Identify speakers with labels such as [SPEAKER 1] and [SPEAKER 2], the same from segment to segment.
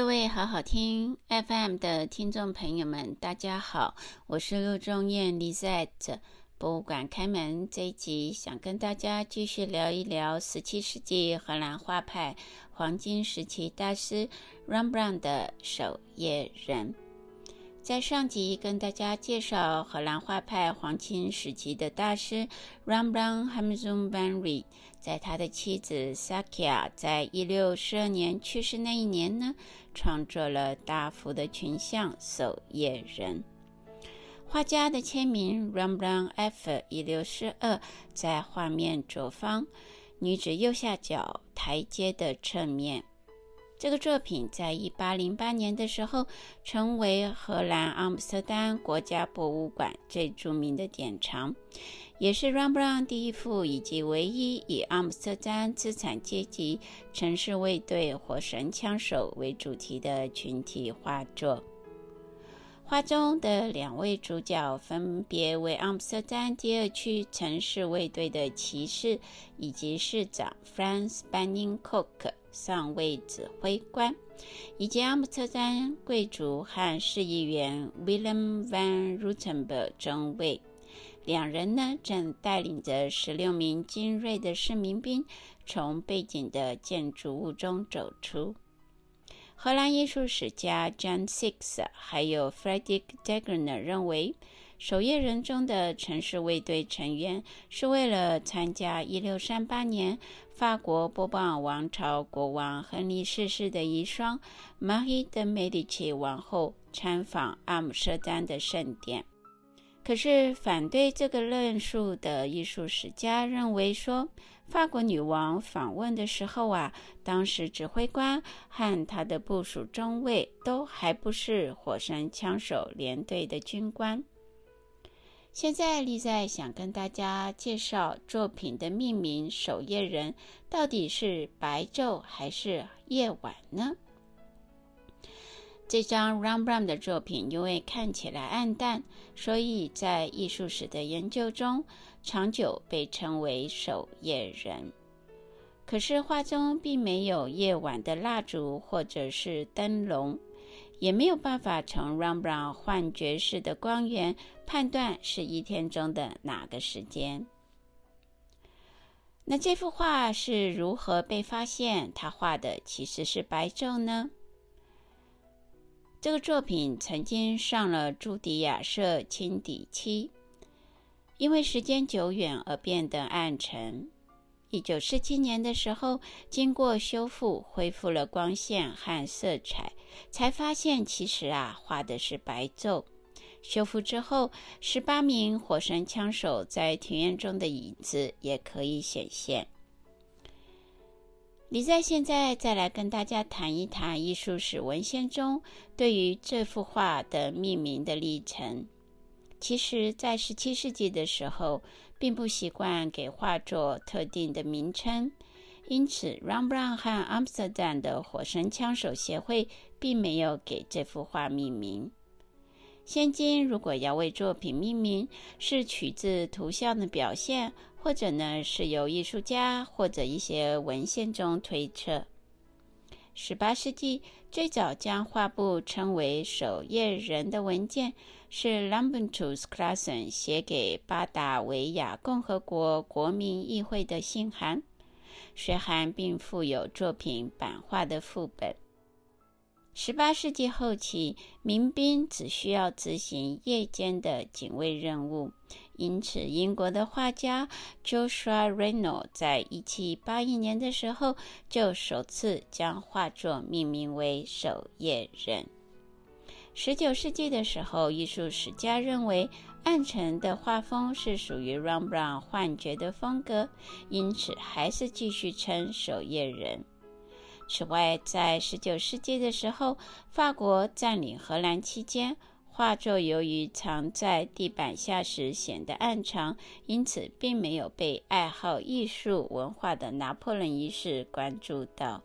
[SPEAKER 1] 各位好好听 FM 的听众朋友们，大家好，我是陆中艳 Lizette。博物馆开门这一集，想跟大家继续聊一聊十七世纪荷兰画派黄金时期大师 Rembrandt 的守夜人。在上集跟大家介绍荷兰画派黄金时期的大师 Rembrandt Hamsun van Rijn，在他的妻子 Sakia 在一六四二年去世那一年呢，创作了大幅的群像《守夜人》。画家的签名 Rembrandt F 一六四二在画面左方，女子右下角台阶的侧面。这个作品在一八零八年的时候，成为荷兰阿姆斯特丹国家博物馆最著名的典藏，也是 rambo 第一幅以及唯一以阿姆斯特丹资产阶级城市卫队火神枪手为主题的群体画作。画中的两位主角分别为阿姆斯特丹第二区城市卫队的骑士以及市长 Frans Banningcock 上尉指挥官，以及阿姆斯特丹贵族和市议员 Willem van Rottenburg 中尉，两人呢正带领着十六名精锐的市民兵从背景的建筑物中走出。荷兰艺术史家 Jan Six 还有 Frederik Degener 认为，守夜人中的城市卫队成员是为了参加1638年法国波旁王朝国王亨利逝世的遗孀 Marie de Medici 王后参访阿姆斯特丹的盛典。可是，反对这个论述的艺术史家认为说，法国女王访问的时候啊，当时指挥官和他的部属中尉都还不是火绳枪手连队的军官。现在，丽在想跟大家介绍作品的命名“守夜人”到底是白昼还是夜晚呢？这张 Rembrandt 的作品因为看起来暗淡，所以在艺术史的研究中，长久被称为守夜人。可是画中并没有夜晚的蜡烛或者是灯笼，也没有办法从 Rembrandt 幻觉式的光源判断是一天中的哪个时间。那这幅画是如何被发现？他画的其实是白昼呢？这个作品曾经上了朱迪亚社清底漆，因为时间久远而变得暗沉。一九四七年的时候，经过修复，恢复了光线和色彩，才发现其实啊，画的是白昼。修复之后，十八名火神枪手在庭院中的影子也可以显现。你在现在再来跟大家谈一谈艺术史文献中对于这幅画的命名的历程。其实，在十七世纪的时候，并不习惯给画作特定的名称，因此，Rembrandt 和阿姆斯特丹的火神枪手协会并没有给这幅画命名。现今，如果要为作品命名，是取自图像的表现，或者呢是由艺术家或者一些文献中推测。十八世纪最早将画布称为“守夜人”的文件，是 Lambertus Classen 写给巴达维亚共和国国民议会的信函，随函并附有作品版画的副本。十八世纪后期，民兵只需要执行夜间的警卫任务，因此英国的画家 Joshua Reynolds 在一七八一年的时候就首次将画作命名为《守夜人》。十九世纪的时候，艺术史家认为暗沉的画风是属于 Rembrandt 幻觉的风格，因此还是继续称《守夜人》。此外，在十九世纪的时候，法国占领荷兰期间，画作由于藏在地板下时显得暗藏，因此并没有被爱好艺术文化的拿破仑一世关注到。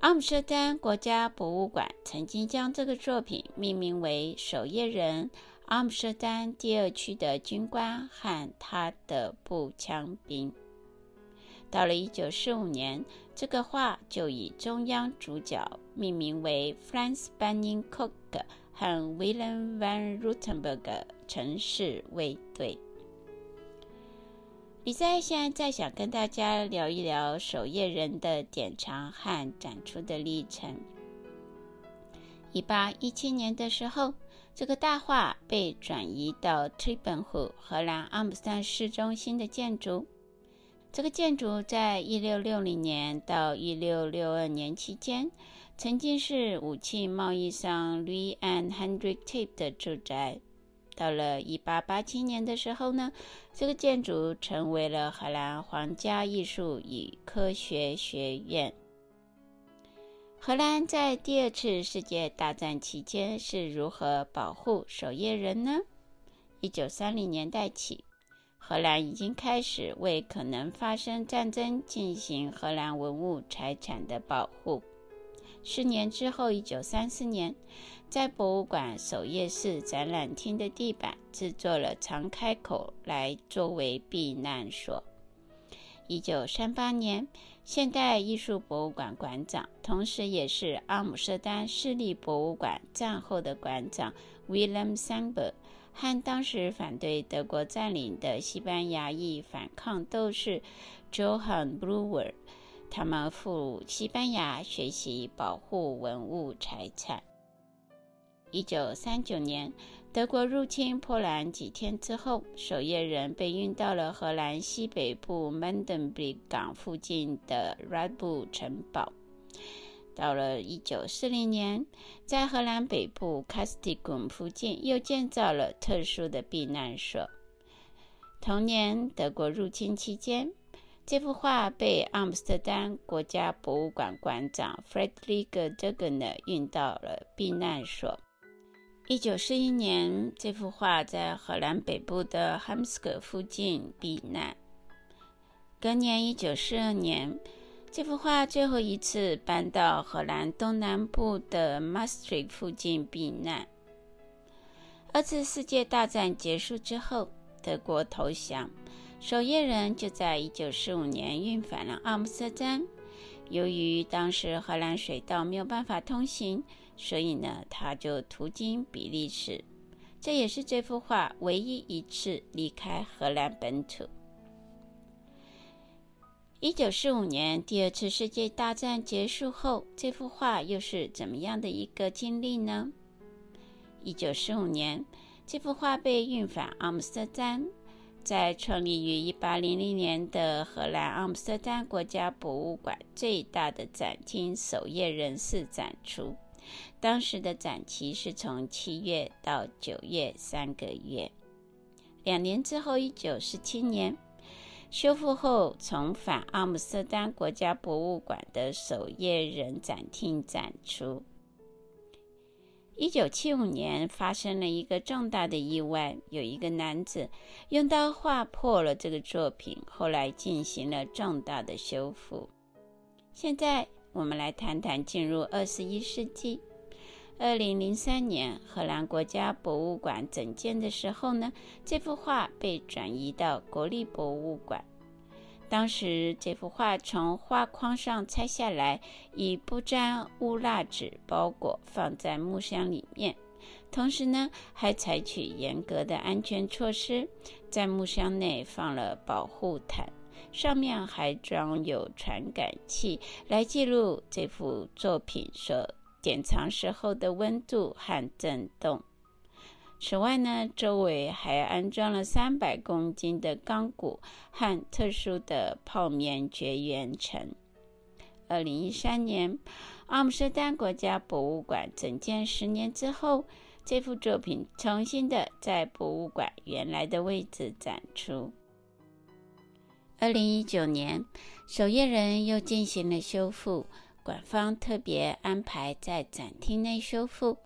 [SPEAKER 1] 阿姆斯特丹国家博物馆曾经将这个作品命名为《守夜人：阿姆斯特丹第二区的军官和他的步枪兵》。到了1945年，这个画就以中央主角命名为 Frans Banningkoek 和 Willem van Rutenberg 城市卫队。李在现在想跟大家聊一聊守夜人的典藏和展出的历程。一八一七年的时候，这个大画被转移到 t r i p e n h o 荷兰阿姆斯特丹市中心的建筑。这个建筑在一六六零年到一六六二年期间，曾经是武器贸易商 Louis and Hendrik Tiept 的住宅。到了一八八七年的时候呢，这个建筑成为了荷兰皇家艺术与科学学院。荷兰在第二次世界大战期间是如何保护守夜人呢？一九三零年代起，荷兰已经开始为可能发生战争进行荷兰文物财产的保护。四年之后，一九三四年，在博物馆首页室展览厅的地板制作了长开口来作为避难所。一九三八年，现代艺术博物馆馆长，同时也是阿姆斯特丹市立博物馆战后的馆长 Willem Sandberg 和当时反对德国占领的西班牙裔反抗斗士 Johann Brouwer，他们赴西班牙学习保护文物财产。一九三九年，德国入侵波兰几天之后，守夜人被运到了荷兰西北部曼登布里港附近的 Radboud 城堡。到了一九四零年，在荷兰北部 Castricum 附近又建造了特殊的避难所。同年，德国入侵期间，这幅画被阿姆斯特丹国家博物馆馆长 Frederik Duggeners 运到了避难所。一九四一年，这幅画在荷兰北部的 Heemskerk 附近避难。隔年，一九四二年，这幅画最后一次搬到荷兰东南部的 Maastricht 附近避难。二次世界大战结束之后，德国投降，守夜人就在一九四五年运返了阿姆斯特丹。由于当时荷兰水道没有办法通行。所以呢，他就途经比利时，这也是这幅画唯一一次离开荷兰本土。一九四五年，第二次世界大战结束后，这幅画又是怎么样的一个经历呢？一九四五年，这幅画被运返阿姆斯特丹，在创立于一八零零年的荷兰阿姆斯特丹国家博物馆最大的展厅——首页人士展出。当时的展期是从七月到九月三个月。两年之后，一九四七年修复后，重返阿姆斯特丹国家博物馆的守夜人展厅展出。一九七五年发生了一个重大的意外，有一个男子用刀划破了这个作品，后来进行了重大的修复。现在。我们来谈谈进入二十一世纪。二零零三年，荷兰国家博物馆整建的时候呢，这幅画被转移到国立博物馆。当时，这幅画从画框上拆下来，以不沾污蜡纸包裹，放在木箱里面。同时呢，还采取严格的安全措施，在木箱内放了保护毯。上面还装有传感器，来记录这幅作品所典藏时候的温度和震动。此外呢，周围还安装了三百公斤的钢骨和特殊的泡棉绝缘层。二零一三年，阿姆斯特丹国家博物馆整建十年之后，这幅作品重新的在博物馆原来的位置展出。二零一九年，守夜人又进行了修复，馆方特别安排在展厅内修复。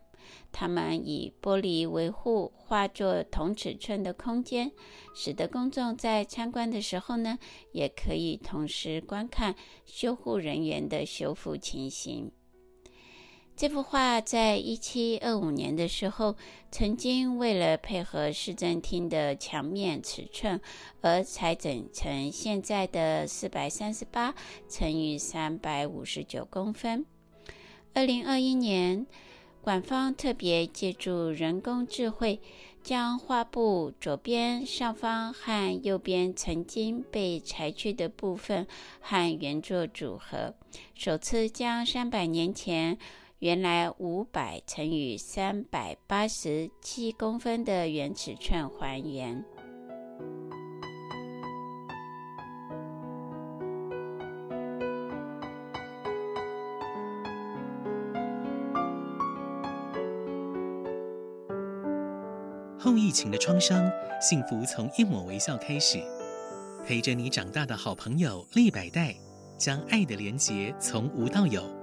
[SPEAKER 1] 他们以玻璃维护画作同尺寸的空间，使得公众在参观的时候呢，也可以同时观看修复人员的修复情形。这幅画在一七二五年的时候，曾经为了配合市政厅的墙面尺寸而裁整成现在的四百三十八乘以三百五十九公分。二零二一年，馆方特别借助人工智慧，将画布左边上方和右边曾经被裁去的部分和原作组合，首次将三百年前。原来五百乘以三百八十七公分的原尺寸还原。
[SPEAKER 2] 后疫情的创伤，幸福从一抹微笑开始。陪着你长大的好朋友利百代，将爱的连结从无到有。